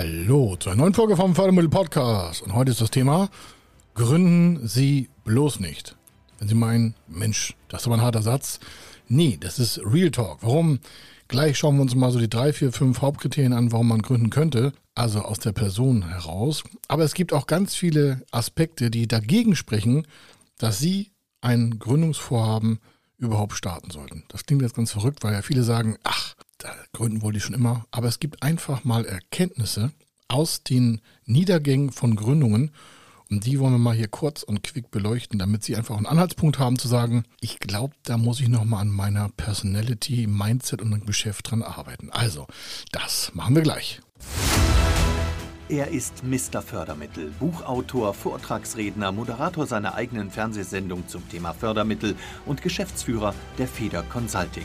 Hallo zu einer neuen Folge vom Fördermittel Podcast. Und heute ist das Thema Gründen Sie bloß nicht. Wenn Sie meinen, Mensch, das ist aber ein harter Satz. Nee, das ist Real Talk. Warum? Gleich schauen wir uns mal so die drei, vier, fünf Hauptkriterien an, warum man gründen könnte. Also aus der Person heraus. Aber es gibt auch ganz viele Aspekte, die dagegen sprechen, dass Sie ein Gründungsvorhaben überhaupt starten sollten. Das klingt jetzt ganz verrückt, weil ja viele sagen, ach, da gründen wollte ich schon immer. Aber es gibt einfach mal Erkenntnisse aus den Niedergängen von Gründungen. Und die wollen wir mal hier kurz und quick beleuchten, damit Sie einfach einen Anhaltspunkt haben zu sagen, ich glaube, da muss ich nochmal an meiner Personality, Mindset und Geschäft dran arbeiten. Also, das machen wir gleich. Er ist Mr. Fördermittel, Buchautor, Vortragsredner, Moderator seiner eigenen Fernsehsendung zum Thema Fördermittel und Geschäftsführer der Feder Consulting.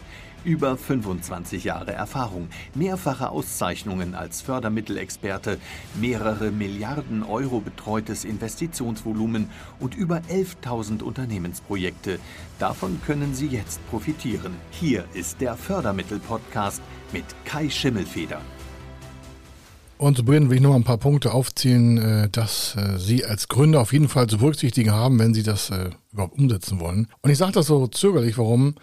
Über 25 Jahre Erfahrung, mehrfache Auszeichnungen als Fördermittelexperte, mehrere Milliarden Euro betreutes Investitionsvolumen und über 11.000 Unternehmensprojekte. Davon können Sie jetzt profitieren. Hier ist der Fördermittel-Podcast mit Kai Schimmelfeder. Und zu Beginn will ich noch ein paar Punkte aufzählen, äh, dass äh, Sie als Gründer auf jeden Fall zu berücksichtigen haben, wenn Sie das äh, überhaupt umsetzen wollen. Und ich sage das so zögerlich, warum?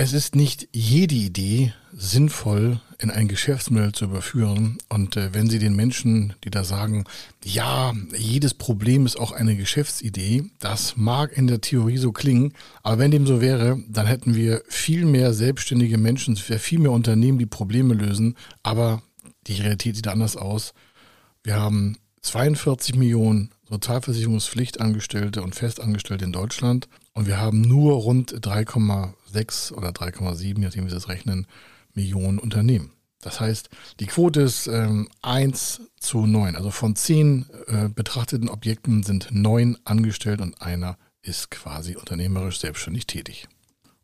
Es ist nicht jede Idee sinnvoll in ein Geschäftsmodell zu überführen. Und äh, wenn Sie den Menschen, die da sagen, ja, jedes Problem ist auch eine Geschäftsidee, das mag in der Theorie so klingen, aber wenn dem so wäre, dann hätten wir viel mehr selbstständige Menschen, viel mehr Unternehmen, die Probleme lösen. Aber die Realität sieht anders aus. Wir haben 42 Millionen Sozialversicherungspflichtangestellte und Festangestellte in Deutschland und wir haben nur rund 3,6 oder 3,7, nachdem wir das rechnen, Millionen Unternehmen. Das heißt, die Quote ist ähm, 1 zu 9. Also von 10 äh, betrachteten Objekten sind 9 angestellt und einer ist quasi unternehmerisch selbstständig tätig.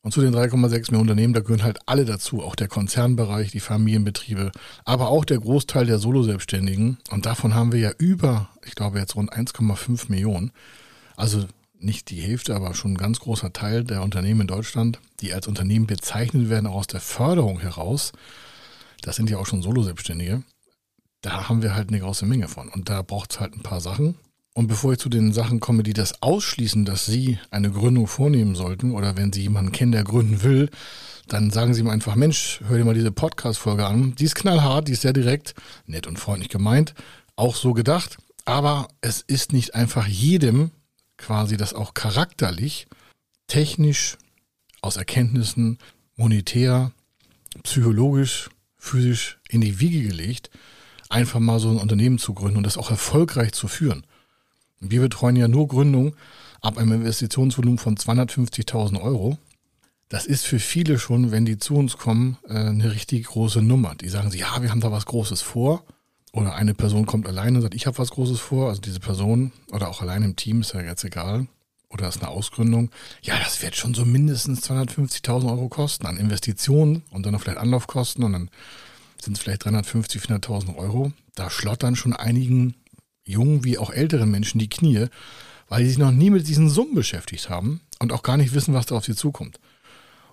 Und zu den 3,6 Millionen Unternehmen, da gehören halt alle dazu, auch der Konzernbereich, die Familienbetriebe, aber auch der Großteil der Solo-Selbstständigen. Und davon haben wir ja über, ich glaube jetzt rund 1,5 Millionen. Also nicht die Hälfte, aber schon ein ganz großer Teil der Unternehmen in Deutschland, die als Unternehmen bezeichnet werden, auch aus der Förderung heraus. Das sind ja auch schon Solo-Selbstständige. Da haben wir halt eine große Menge von. Und da braucht es halt ein paar Sachen. Und bevor ich zu den Sachen komme, die das ausschließen, dass Sie eine Gründung vornehmen sollten oder wenn Sie jemanden kennen, der gründen will, dann sagen Sie ihm einfach, Mensch, hör dir mal diese Podcast-Folge an. Die ist knallhart, die ist sehr direkt, nett und freundlich gemeint, auch so gedacht. Aber es ist nicht einfach jedem quasi das auch charakterlich, technisch, aus Erkenntnissen, monetär, psychologisch, physisch in die Wiege gelegt, einfach mal so ein Unternehmen zu gründen und das auch erfolgreich zu führen. Wir betreuen ja nur Gründungen ab einem Investitionsvolumen von 250.000 Euro. Das ist für viele schon, wenn die zu uns kommen, äh, eine richtig große Nummer. Die sagen, ja, wir haben da was Großes vor. Oder eine Person kommt alleine und sagt, ich habe was Großes vor. Also diese Person oder auch allein im Team, ist ja jetzt egal. Oder ist eine Ausgründung. Ja, das wird schon so mindestens 250.000 Euro kosten an Investitionen und dann noch vielleicht Anlaufkosten und dann sind es vielleicht 350, 400.000 Euro. Da schlottern schon einigen jungen wie auch älteren Menschen die Knie, weil sie sich noch nie mit diesen Summen beschäftigt haben und auch gar nicht wissen, was da auf sie zukommt.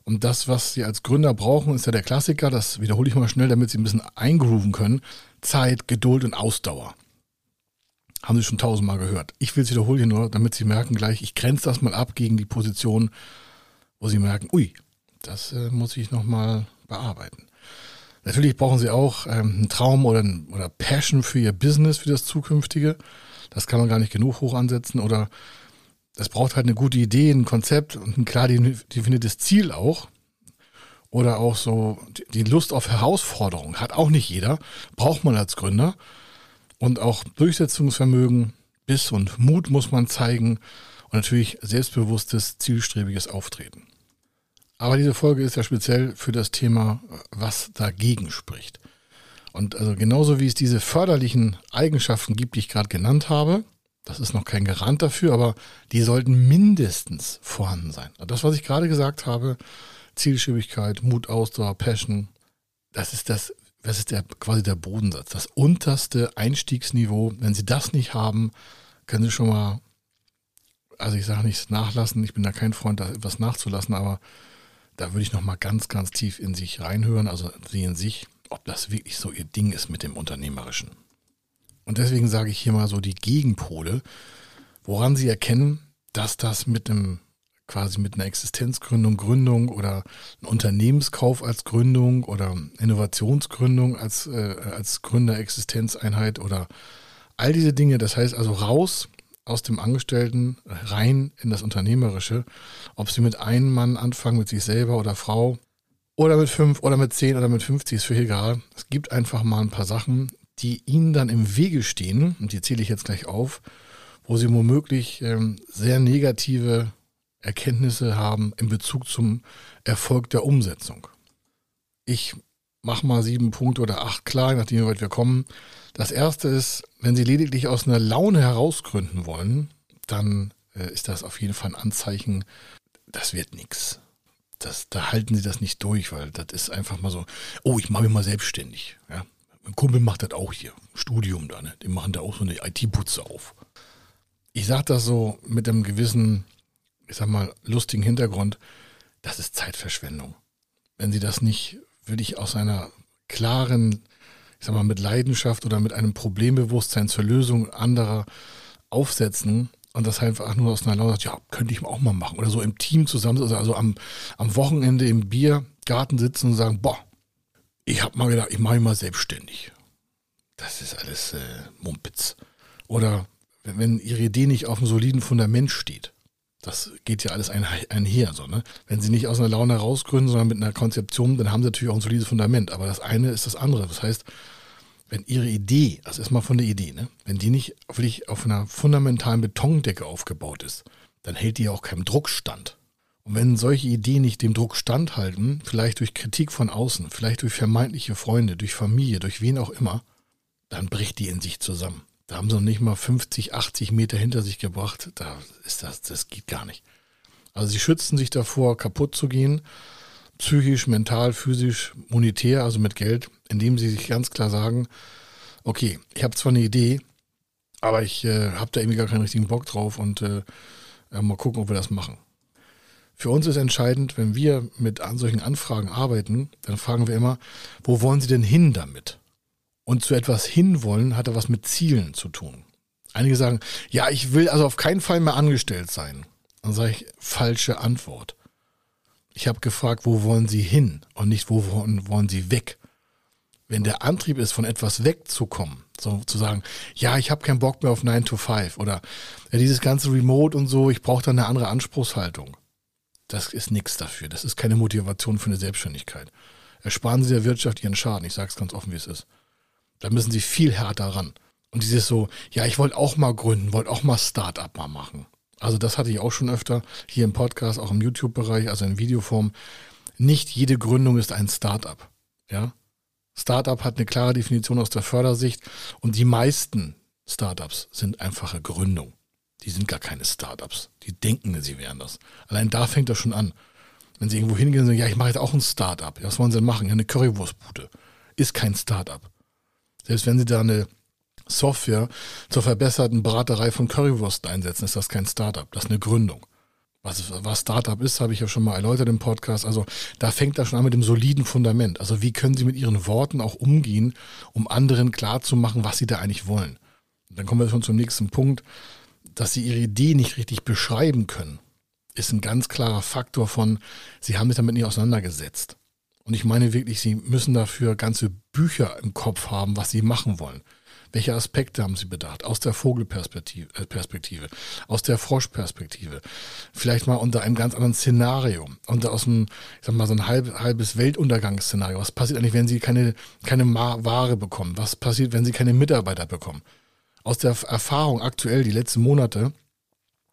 Und das, was sie als Gründer brauchen, ist ja der Klassiker, das wiederhole ich mal schnell, damit sie ein bisschen eingrooven können. Zeit, Geduld und Ausdauer. Haben Sie schon tausendmal gehört. Ich will es wiederholen nur, damit Sie merken gleich, ich grenze das mal ab gegen die Position, wo Sie merken, ui, das äh, muss ich nochmal bearbeiten. Natürlich brauchen sie auch ähm, einen Traum oder, oder Passion für ihr Business, für das zukünftige. Das kann man gar nicht genug hoch ansetzen. Oder es braucht halt eine gute Idee, ein Konzept und ein klar definiertes Ziel auch. Oder auch so die Lust auf Herausforderungen. Hat auch nicht jeder. Braucht man als Gründer. Und auch Durchsetzungsvermögen, Biss und Mut muss man zeigen. Und natürlich selbstbewusstes, zielstrebiges Auftreten. Aber diese Folge ist ja speziell für das Thema, was dagegen spricht. Und also genauso wie es diese förderlichen Eigenschaften gibt, die ich gerade genannt habe, das ist noch kein Garant dafür, aber die sollten mindestens vorhanden sein. Das, was ich gerade gesagt habe, Zielstrebigkeit, Mut, Ausdauer, Passion, das ist das, das ist der, quasi der Bodensatz, das unterste Einstiegsniveau. Wenn Sie das nicht haben, können Sie schon mal, also ich sage nicht nachlassen, ich bin da kein Freund, da etwas nachzulassen, aber da würde ich nochmal ganz, ganz tief in sich reinhören, also Sie in sich, ob das wirklich so Ihr Ding ist mit dem Unternehmerischen. Und deswegen sage ich hier mal so die Gegenpole, woran Sie erkennen, dass das mit einem quasi mit einer Existenzgründung, Gründung oder Unternehmenskauf als Gründung oder Innovationsgründung als, äh, als Gründerexistenzeinheit oder all diese Dinge. Das heißt also raus aus dem Angestellten rein in das Unternehmerische. Ob sie mit einem Mann anfangen, mit sich selber oder Frau oder mit fünf oder mit zehn oder mit 50 ist für egal. Es gibt einfach mal ein paar Sachen, die ihnen dann im Wege stehen, und die zähle ich jetzt gleich auf, wo sie womöglich ähm, sehr negative Erkenntnisse haben in Bezug zum Erfolg der Umsetzung. Ich mache mal sieben Punkte oder acht klar, nachdem wie weit wir kommen. Das erste ist, wenn Sie lediglich aus einer Laune herausgründen wollen, dann äh, ist das auf jeden Fall ein Anzeichen, das wird nichts. Das, da halten Sie das nicht durch, weil das ist einfach mal so, oh, ich mache mich mal selbstständig. Ja? Mein Kumpel macht das auch hier, Studium da, ne? die machen da auch so eine IT-Putze auf. Ich sage das so mit einem gewissen ich sag mal, lustigen Hintergrund, das ist Zeitverschwendung. Wenn Sie das nicht wirklich aus einer klaren, ich sag mal, mit Leidenschaft oder mit einem Problembewusstsein zur Lösung anderer aufsetzen und das einfach nur aus einer Laune sagt, ja, könnte ich auch mal machen. Oder so im Team zusammen, also am, am Wochenende im Biergarten sitzen und sagen, boah, ich habe mal gedacht, ich mache mich mal selbstständig. Das ist alles äh, Mumpitz. Oder wenn Ihre Idee nicht auf einem soliden Fundament steht. Das geht ja alles einher. So, ne? Wenn sie nicht aus einer Laune herausgründen, sondern mit einer Konzeption, dann haben sie natürlich auch ein solides Fundament. Aber das eine ist das andere. Das heißt, wenn ihre Idee, also erstmal von der Idee, ne, wenn die nicht wirklich auf einer fundamentalen Betondecke aufgebaut ist, dann hält die ja auch keinem Druck stand. Und wenn solche Ideen nicht dem Druck standhalten, vielleicht durch Kritik von außen, vielleicht durch vermeintliche Freunde, durch Familie, durch wen auch immer, dann bricht die in sich zusammen. Da haben sie noch nicht mal 50, 80 Meter hinter sich gebracht. Da ist das, das geht gar nicht. Also sie schützen sich davor, kaputt zu gehen, psychisch, mental, physisch, monetär, also mit Geld, indem sie sich ganz klar sagen, okay, ich habe zwar eine Idee, aber ich äh, habe da irgendwie gar keinen richtigen Bock drauf und äh, mal gucken, ob wir das machen. Für uns ist entscheidend, wenn wir mit an solchen Anfragen arbeiten, dann fragen wir immer, wo wollen Sie denn hin damit? Und zu etwas hinwollen hat er was mit Zielen zu tun. Einige sagen, ja, ich will also auf keinen Fall mehr angestellt sein. Dann sage ich, falsche Antwort. Ich habe gefragt, wo wollen Sie hin und nicht, wo wollen, wollen Sie weg? Wenn der Antrieb ist, von etwas wegzukommen, so zu sagen, ja, ich habe keinen Bock mehr auf 9 to 5 oder ja, dieses ganze Remote und so, ich brauche da eine andere Anspruchshaltung. Das ist nichts dafür. Das ist keine Motivation für eine Selbstständigkeit. Ersparen Sie der Wirtschaft Ihren Schaden. Ich sage es ganz offen, wie es ist. Da müssen sie viel härter ran. Und dieses so, ja, ich wollte auch mal gründen, wollte auch mal Start-up mal machen. Also das hatte ich auch schon öfter hier im Podcast, auch im YouTube-Bereich, also in Videoform. Nicht jede Gründung ist ein Start-up. Ja? Start-up hat eine klare Definition aus der Fördersicht und die meisten Start-ups sind einfache Gründung. Die sind gar keine Start-ups. Die denken, sie wären das. Allein da fängt das schon an. Wenn sie irgendwo hingehen und sagen, ja, ich mache jetzt auch ein Start-up. Was wollen sie denn machen? Ja, eine Currywurstbude. Ist kein Start-up. Selbst wenn Sie da eine Software zur verbesserten Braterei von Currywurst einsetzen, ist das kein Startup, das ist eine Gründung. Was, was Startup ist, habe ich ja schon mal erläutert im Podcast. Also da fängt das schon an mit dem soliden Fundament. Also wie können Sie mit Ihren Worten auch umgehen, um anderen klarzumachen, was Sie da eigentlich wollen. Und dann kommen wir schon zum nächsten Punkt, dass Sie Ihre Idee nicht richtig beschreiben können, ist ein ganz klarer Faktor von, Sie haben sich damit nicht auseinandergesetzt. Und ich meine wirklich, Sie müssen dafür ganze Bücher im Kopf haben, was Sie machen wollen. Welche Aspekte haben Sie bedacht? Aus der Vogelperspektive, äh, Perspektive, aus der Froschperspektive, vielleicht mal unter einem ganz anderen Szenario, unter aus einem, ich sag mal, so ein halb, halbes Weltuntergangsszenario. Was passiert eigentlich, wenn Sie keine, keine Ware bekommen? Was passiert, wenn Sie keine Mitarbeiter bekommen? Aus der Erfahrung aktuell, die letzten Monate,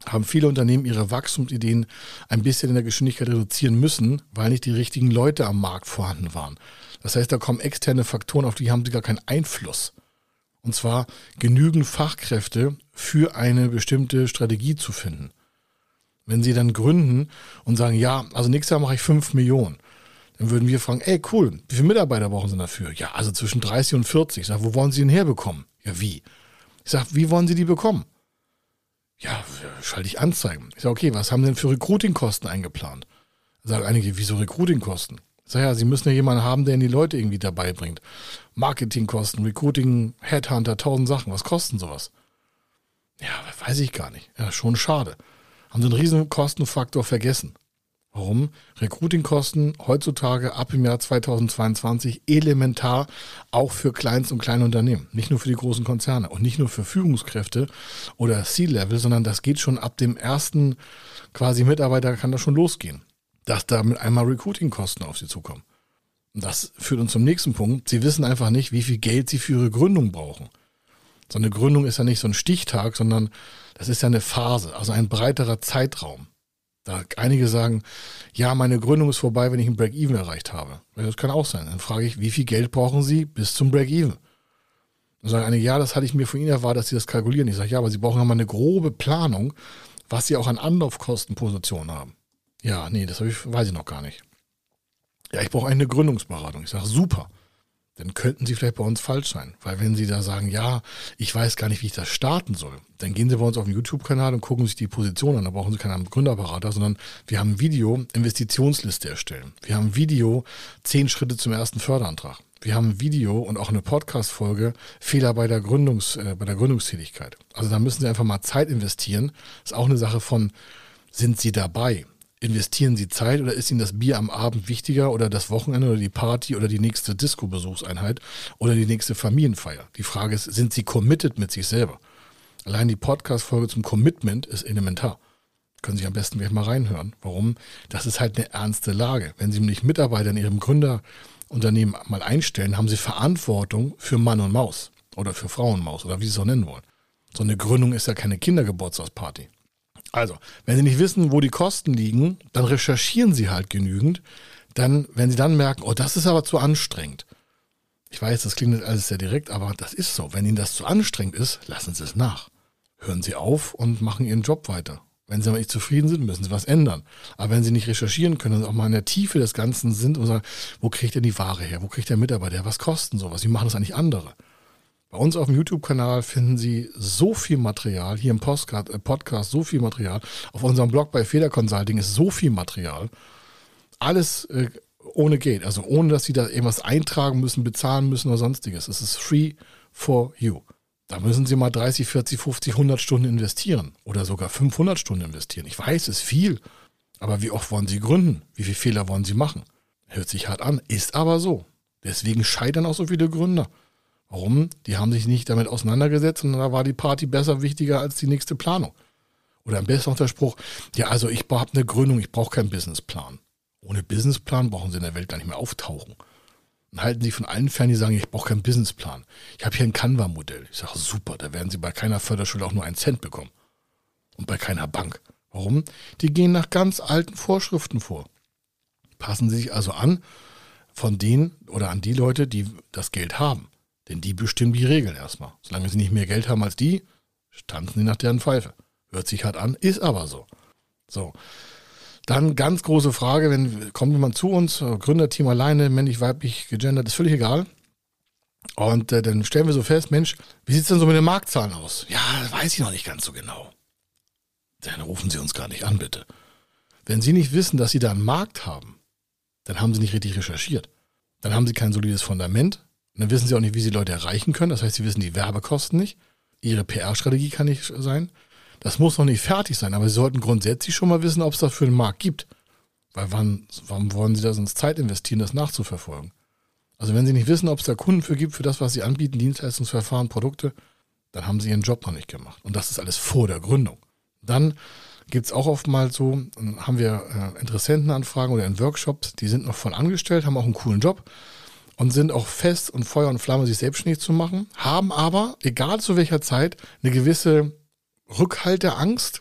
haben viele Unternehmen ihre Wachstumsideen ein bisschen in der Geschwindigkeit reduzieren müssen, weil nicht die richtigen Leute am Markt vorhanden waren. Das heißt, da kommen externe Faktoren, auf die haben sie gar keinen Einfluss. Und zwar genügend Fachkräfte für eine bestimmte Strategie zu finden. Wenn sie dann gründen und sagen, ja, also nächstes Jahr mache ich 5 Millionen, Dann würden wir fragen, ey cool, wie viele Mitarbeiter brauchen Sie dafür? Ja, also zwischen 30 und 40. Ich sage, wo wollen Sie denn herbekommen? Ja, wie? Ich sage, wie wollen Sie die bekommen? Ja, schalte ich Anzeigen. Ich sage, okay, was haben denn für Recruitingkosten eingeplant? Sagen einige, wieso Recruitingkosten? Ich sage, ja, Sie müssen ja jemanden haben, der Ihnen die Leute irgendwie dabei bringt. Marketingkosten, Recruiting, Headhunter, tausend Sachen. Was kosten sowas? Ja, weiß ich gar nicht. Ja, schon schade. Haben Sie einen riesen Kostenfaktor vergessen. Warum? Recruitingkosten heutzutage ab im Jahr 2022 elementar auch für Kleinst- und kleine Unternehmen. Nicht nur für die großen Konzerne und nicht nur für Führungskräfte oder C-Level, sondern das geht schon ab dem ersten quasi Mitarbeiter kann das schon losgehen. Dass da mit einmal Recruitingkosten auf sie zukommen. Und das führt uns zum nächsten Punkt. Sie wissen einfach nicht, wie viel Geld sie für ihre Gründung brauchen. So eine Gründung ist ja nicht so ein Stichtag, sondern das ist ja eine Phase, also ein breiterer Zeitraum. Da einige sagen, ja, meine Gründung ist vorbei, wenn ich ein Break-Even erreicht habe. Das kann auch sein. Dann frage ich, wie viel Geld brauchen Sie bis zum Break-Even? Dann sagen einige, ja, das hatte ich mir von Ihnen erwartet, dass Sie das kalkulieren. Ich sage, ja, aber Sie brauchen ja mal eine grobe Planung, was Sie auch an Anlaufkostenpositionen haben. Ja, nee, das ich, weiß ich noch gar nicht. Ja, ich brauche eine Gründungsberatung. Ich sage, super dann könnten Sie vielleicht bei uns falsch sein. Weil wenn Sie da sagen, ja, ich weiß gar nicht, wie ich das starten soll, dann gehen Sie bei uns auf den YouTube-Kanal und gucken sich die Position an. Da brauchen Sie keinen Gründerberater, sondern wir haben ein Video Investitionsliste erstellen. Wir haben ein Video zehn Schritte zum ersten Förderantrag. Wir haben ein Video und auch eine Podcast-Folge Fehler bei der, Gründungs, äh, bei der Gründungstätigkeit. Also da müssen Sie einfach mal Zeit investieren. ist auch eine Sache von, sind Sie dabei? Investieren Sie Zeit oder ist Ihnen das Bier am Abend wichtiger oder das Wochenende oder die Party oder die nächste Disco-Besuchseinheit oder die nächste Familienfeier? Die Frage ist, sind Sie committed mit sich selber? Allein die Podcast-Folge zum Commitment ist elementar. Können Sie am besten gleich mal reinhören. Warum? Das ist halt eine ernste Lage. Wenn Sie nämlich Mitarbeiter in Ihrem Gründerunternehmen mal einstellen, haben Sie Verantwortung für Mann und Maus oder für Frau und Maus oder wie Sie es auch nennen wollen. So eine Gründung ist ja keine Kindergeburtstagsparty. Also, wenn Sie nicht wissen, wo die Kosten liegen, dann recherchieren Sie halt genügend. Dann, wenn Sie dann merken, oh, das ist aber zu anstrengend. Ich weiß, das klingt alles sehr direkt, aber das ist so. Wenn Ihnen das zu anstrengend ist, lassen Sie es nach. Hören Sie auf und machen Ihren Job weiter. Wenn Sie aber nicht zufrieden sind, müssen Sie was ändern. Aber wenn Sie nicht recherchieren können auch mal in der Tiefe des Ganzen sind und sagen, wo kriegt denn die Ware her? Wo kriegt der Mitarbeiter her? Was kosten sowas? Wie machen das eigentlich andere? Bei uns auf dem YouTube-Kanal finden Sie so viel Material, hier im Postcard, äh, Podcast so viel Material. Auf unserem Blog bei Feder Consulting ist so viel Material. Alles äh, ohne Geld, also ohne, dass Sie da irgendwas eintragen müssen, bezahlen müssen oder sonstiges. Es ist free for you. Da müssen Sie mal 30, 40, 50, 100 Stunden investieren oder sogar 500 Stunden investieren. Ich weiß, es ist viel, aber wie oft wollen Sie gründen? Wie viele Fehler wollen Sie machen? Hört sich hart an, ist aber so. Deswegen scheitern auch so viele Gründer. Warum? Die haben sich nicht damit auseinandergesetzt und da war die Party besser wichtiger als die nächste Planung. Oder am besten auch der Spruch, ja, also ich habe eine Gründung, ich brauche keinen Businessplan. Ohne Businessplan brauchen sie in der Welt gar nicht mehr auftauchen. Und halten sie von allen fern, die sagen, ich brauche keinen Businessplan. Ich habe hier ein Canva-Modell. Ich sage, super, da werden sie bei keiner Förderschule auch nur einen Cent bekommen. Und bei keiner Bank. Warum? Die gehen nach ganz alten Vorschriften vor. Passen sie sich also an von denen oder an die Leute, die das Geld haben. Denn die bestimmen die Regeln erstmal. Solange sie nicht mehr Geld haben als die, tanzen sie nach deren Pfeife. Hört sich hart an, ist aber so. So. Dann ganz große Frage, wenn kommt jemand zu uns, Gründerteam alleine, männlich, weiblich, gegendert, ist völlig egal. Und äh, dann stellen wir so fest, Mensch, wie sieht es denn so mit den Marktzahlen aus? Ja, weiß ich noch nicht ganz so genau. Dann rufen Sie uns gar nicht an, bitte. Wenn Sie nicht wissen, dass Sie da einen Markt haben, dann haben Sie nicht richtig recherchiert. Dann haben Sie kein solides Fundament, und dann wissen sie auch nicht, wie sie Leute erreichen können. Das heißt, sie wissen die Werbekosten nicht. Ihre PR-Strategie kann nicht sein. Das muss noch nicht fertig sein, aber sie sollten grundsätzlich schon mal wissen, ob es dafür einen Markt gibt. Weil wann, warum wollen sie da sonst Zeit investieren, das nachzuverfolgen? Also wenn sie nicht wissen, ob es da Kunden für gibt, für das, was sie anbieten, Dienstleistungsverfahren, Produkte, dann haben sie ihren Job noch nicht gemacht. Und das ist alles vor der Gründung. Dann gibt es auch oftmals so, haben wir äh, Interessentenanfragen oder in Workshops, die sind noch voll angestellt, haben auch einen coolen Job, und sind auch fest und Feuer und Flamme, sich selbstständig zu machen, haben aber, egal zu welcher Zeit, eine gewisse Rückhalteangst,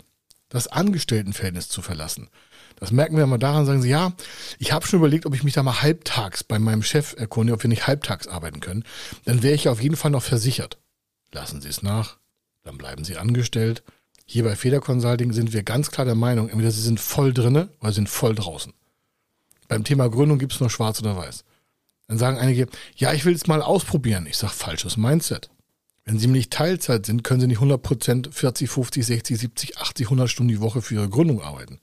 das Angestelltenverhältnis zu verlassen. Das merken wir mal daran, sagen sie, ja, ich habe schon überlegt, ob ich mich da mal halbtags bei meinem Chef erkunde, ob wir nicht halbtags arbeiten können. Dann wäre ich auf jeden Fall noch versichert. Lassen Sie es nach, dann bleiben Sie angestellt. Hier bei Feder Consulting sind wir ganz klar der Meinung, entweder Sie sind voll drinne oder Sie sind voll draußen. beim Thema Gründung gibt es nur schwarz oder weiß. Dann sagen einige, ja, ich will es mal ausprobieren. Ich sage, falsches Mindset. Wenn Sie nicht Teilzeit sind, können Sie nicht 100% 40, 50, 60, 70, 80, 100 Stunden die Woche für Ihre Gründung arbeiten.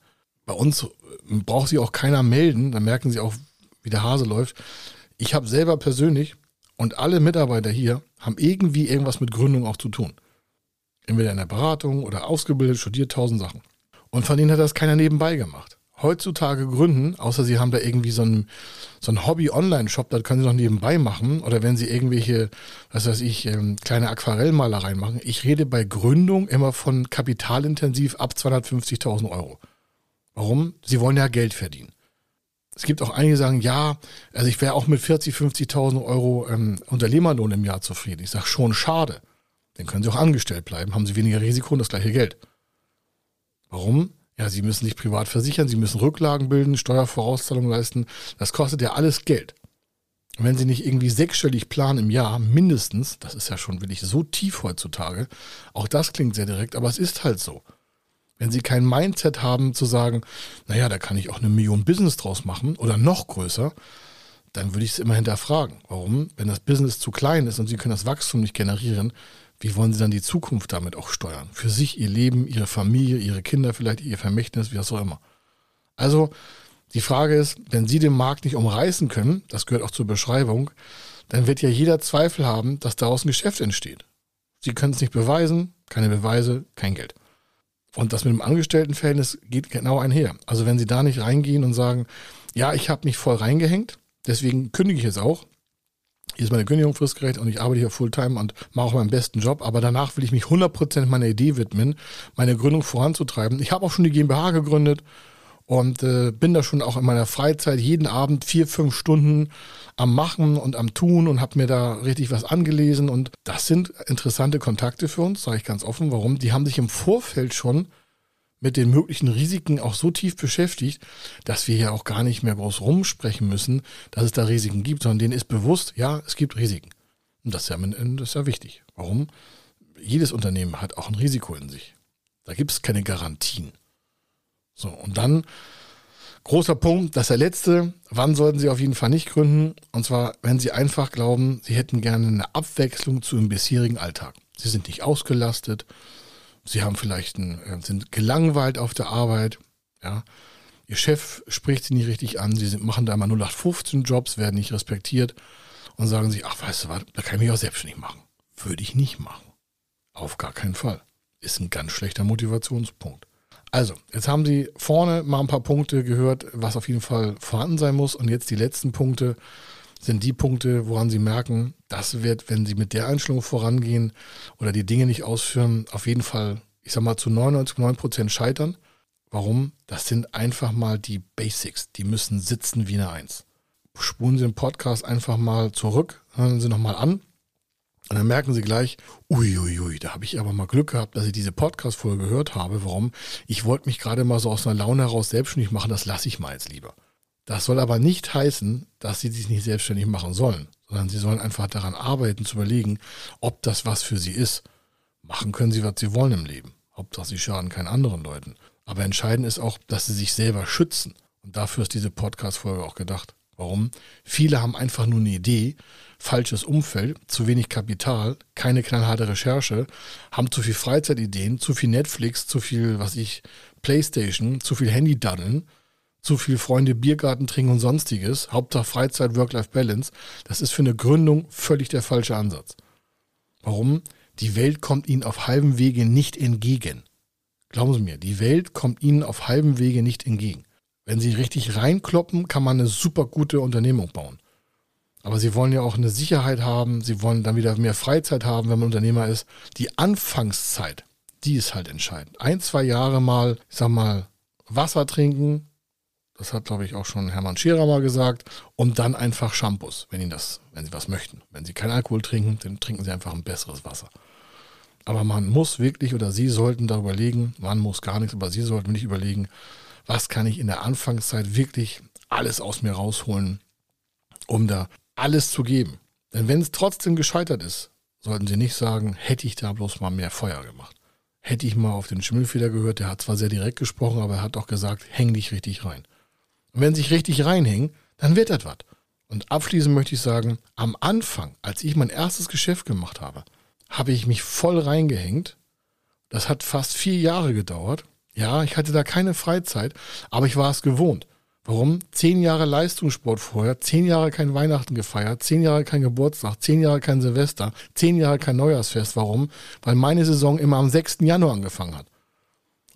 Bei uns äh, braucht Sie auch keiner melden, dann merken Sie auch, wie der Hase läuft. Ich habe selber persönlich und alle Mitarbeiter hier haben irgendwie irgendwas mit Gründung auch zu tun. Entweder in der Beratung oder ausgebildet, studiert tausend Sachen. Und von denen hat das keiner nebenbei gemacht heutzutage gründen, außer sie haben da irgendwie so einen, so einen Hobby-Online-Shop, das können sie noch nebenbei machen. Oder wenn sie irgendwelche, was weiß ich, ähm, kleine Aquarellmalereien machen. Ich rede bei Gründung immer von kapitalintensiv ab 250.000 Euro. Warum? Sie wollen ja Geld verdienen. Es gibt auch einige, die sagen, ja, also ich wäre auch mit 40, 50.000 Euro ähm, Unternehmerlohn im Jahr zufrieden. Ich sage schon, schade. Dann können sie auch angestellt bleiben, haben sie weniger Risiko und das gleiche Geld. Warum? Ja, sie müssen sich privat versichern, sie müssen Rücklagen bilden, Steuervorauszahlungen leisten. Das kostet ja alles Geld. Und wenn sie nicht irgendwie sechsstellig planen im Jahr, mindestens, das ist ja schon wirklich so tief heutzutage, auch das klingt sehr direkt, aber es ist halt so. Wenn sie kein Mindset haben zu sagen, naja, da kann ich auch eine Million Business draus machen oder noch größer, dann würde ich es immer hinterfragen. Warum? Wenn das Business zu klein ist und sie können das Wachstum nicht generieren, wie wollen sie dann die Zukunft damit auch steuern? Für sich, ihr Leben, ihre Familie, ihre Kinder, vielleicht ihr Vermächtnis, wie auch immer. Also, die Frage ist, wenn sie den Markt nicht umreißen können, das gehört auch zur Beschreibung, dann wird ja jeder Zweifel haben, dass daraus ein Geschäft entsteht. Sie können es nicht beweisen, keine Beweise, kein Geld. Und das mit dem Angestelltenverhältnis geht genau einher. Also wenn Sie da nicht reingehen und sagen, ja, ich habe mich voll reingehängt, deswegen kündige ich es auch, hier ist meine Kündigung fristgerecht und ich arbeite hier Fulltime und mache auch meinen besten Job, aber danach will ich mich 100% meiner Idee widmen, meine Gründung voranzutreiben. Ich habe auch schon die GmbH gegründet und äh, bin da schon auch in meiner Freizeit jeden Abend vier, fünf Stunden am Machen und am Tun und habe mir da richtig was angelesen und das sind interessante Kontakte für uns, sage ich ganz offen. Warum? Die haben sich im Vorfeld schon mit den möglichen Risiken auch so tief beschäftigt, dass wir ja auch gar nicht mehr groß rumsprechen müssen, dass es da Risiken gibt, sondern denen ist bewusst, ja, es gibt Risiken. Und das ist ja, das ist ja wichtig. Warum? Jedes Unternehmen hat auch ein Risiko in sich. Da gibt es keine Garantien. So, und dann großer Punkt, das ist der letzte. Wann sollten Sie auf jeden Fall nicht gründen? Und zwar, wenn Sie einfach glauben, Sie hätten gerne eine Abwechslung zu Ihrem bisherigen Alltag. Sie sind nicht ausgelastet, Sie haben vielleicht ein, äh, sind gelangweilt auf der Arbeit, ja. Ihr Chef spricht sie nicht richtig an, sie sind, machen da immer 0815 Jobs, werden nicht respektiert und sagen sich, ach, weißt du was, da kann ich mich auch selbstständig machen. Würde ich nicht machen. Auf gar keinen Fall. Ist ein ganz schlechter Motivationspunkt. Also, jetzt haben Sie vorne mal ein paar Punkte gehört, was auf jeden Fall vorhanden sein muss. Und jetzt die letzten Punkte sind die Punkte, woran Sie merken, das wird, wenn Sie mit der Einstellung vorangehen oder die Dinge nicht ausführen, auf jeden Fall, ich sag mal, zu 99,9 Prozent scheitern. Warum? Das sind einfach mal die Basics. Die müssen sitzen wie eine Eins. Spulen Sie den Podcast einfach mal zurück, hören Sie nochmal an. Und dann merken Sie gleich, uiuiui, ui, ui, da habe ich aber mal Glück gehabt, dass ich diese Podcast-Folge gehört habe. Warum? Ich wollte mich gerade mal so aus einer Laune heraus selbstständig machen, das lasse ich mal jetzt lieber. Das soll aber nicht heißen, dass sie sich nicht selbstständig machen sollen, sondern sie sollen einfach daran arbeiten, zu überlegen, ob das was für sie ist. Machen können sie, was sie wollen im Leben. Hauptsache, sie schaden keinen anderen Leuten. Aber entscheidend ist auch, dass sie sich selber schützen. Und dafür ist diese Podcast-Folge auch gedacht. Warum? Viele haben einfach nur eine Idee, falsches Umfeld, zu wenig Kapital, keine knallharte Recherche, haben zu viel Freizeitideen, zu viel Netflix, zu viel, was ich, Playstation, zu viel Handy-Daddeln zu viel Freunde Biergarten trinken und sonstiges, Hauptsache Freizeit, Work-Life-Balance, das ist für eine Gründung völlig der falsche Ansatz. Warum? Die Welt kommt ihnen auf halbem Wege nicht entgegen. Glauben Sie mir, die Welt kommt ihnen auf halbem Wege nicht entgegen. Wenn sie richtig reinkloppen, kann man eine super gute Unternehmung bauen. Aber sie wollen ja auch eine Sicherheit haben, sie wollen dann wieder mehr Freizeit haben, wenn man Unternehmer ist. Die Anfangszeit, die ist halt entscheidend. Ein, zwei Jahre mal, ich sag mal, Wasser trinken, das hat, glaube ich, auch schon Hermann Scherer mal gesagt. Und dann einfach Shampoos, wenn Ihnen das, wenn Sie was möchten. Wenn Sie keinen Alkohol trinken, dann trinken Sie einfach ein besseres Wasser. Aber man muss wirklich oder Sie sollten da überlegen, man muss gar nichts, aber Sie sollten nicht überlegen, was kann ich in der Anfangszeit wirklich alles aus mir rausholen, um da alles zu geben. Denn wenn es trotzdem gescheitert ist, sollten Sie nicht sagen, hätte ich da bloß mal mehr Feuer gemacht. Hätte ich mal auf den Schimmelfeder gehört, der hat zwar sehr direkt gesprochen, aber er hat auch gesagt, häng dich richtig rein. Und wenn sie sich richtig reinhängen, dann wird das was. Und abschließend möchte ich sagen, am Anfang, als ich mein erstes Geschäft gemacht habe, habe ich mich voll reingehängt. Das hat fast vier Jahre gedauert. Ja, ich hatte da keine Freizeit, aber ich war es gewohnt. Warum? Zehn Jahre Leistungssport vorher, zehn Jahre kein Weihnachten gefeiert, zehn Jahre kein Geburtstag, zehn Jahre kein Silvester, zehn Jahre kein Neujahrsfest. Warum? Weil meine Saison immer am 6. Januar angefangen hat.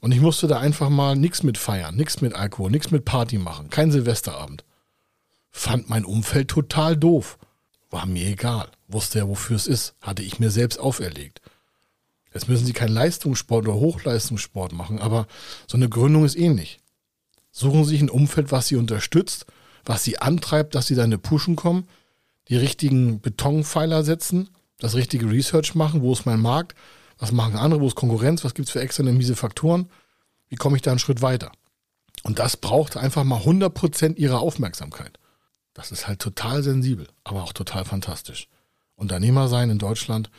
Und ich musste da einfach mal nichts mit feiern, nichts mit Alkohol, nichts mit Party machen, kein Silvesterabend. Fand mein Umfeld total doof. War mir egal. Wusste ja, wofür es ist. Hatte ich mir selbst auferlegt. Jetzt müssen Sie keinen Leistungssport oder Hochleistungssport machen, aber so eine Gründung ist ähnlich. Suchen sich ein Umfeld, was sie unterstützt, was sie antreibt, dass sie da in eine Pushen kommen, die richtigen Betonpfeiler setzen, das richtige Research machen, wo ist mein Markt, was machen andere, wo ist Konkurrenz, was gibt es für externe miese Faktoren, wie komme ich da einen Schritt weiter. Und das braucht einfach mal 100% ihrer Aufmerksamkeit. Das ist halt total sensibel, aber auch total fantastisch. Unternehmer sein in Deutschland,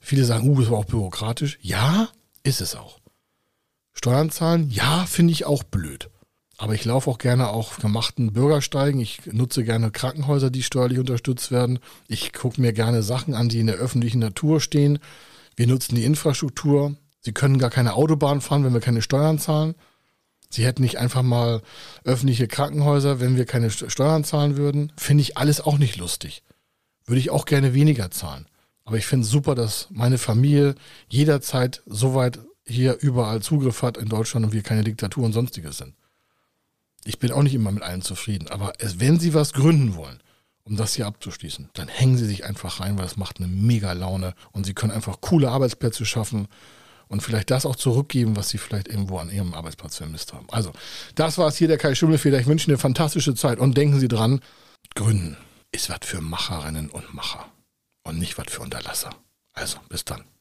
viele sagen, uh, ist aber auch bürokratisch. Ja, ist es auch. Steuern zahlen, ja, finde ich auch blöd. Aber ich laufe auch gerne auf gemachten Bürgersteigen. Ich nutze gerne Krankenhäuser, die steuerlich unterstützt werden. Ich gucke mir gerne Sachen an, die in der öffentlichen Natur stehen. Wir nutzen die Infrastruktur. Sie können gar keine Autobahn fahren, wenn wir keine Steuern zahlen. Sie hätten nicht einfach mal öffentliche Krankenhäuser, wenn wir keine Steuern zahlen würden. Finde ich alles auch nicht lustig. Würde ich auch gerne weniger zahlen. Aber ich finde es super, dass meine Familie jederzeit soweit hier überall Zugriff hat in Deutschland und wir keine Diktatur und sonstiges sind. Ich bin auch nicht immer mit allen zufrieden, aber es, wenn Sie was gründen wollen, um das hier abzuschließen, dann hängen Sie sich einfach rein, weil es macht eine mega Laune und Sie können einfach coole Arbeitsplätze schaffen und vielleicht das auch zurückgeben, was Sie vielleicht irgendwo an Ihrem Arbeitsplatz vermisst haben. Also, das war es hier, der Kai Schimmelfeder. Ich wünsche Ihnen eine fantastische Zeit und denken Sie dran, Gründen ist was für Macherinnen und Macher und nicht was für Unterlasser. Also, bis dann.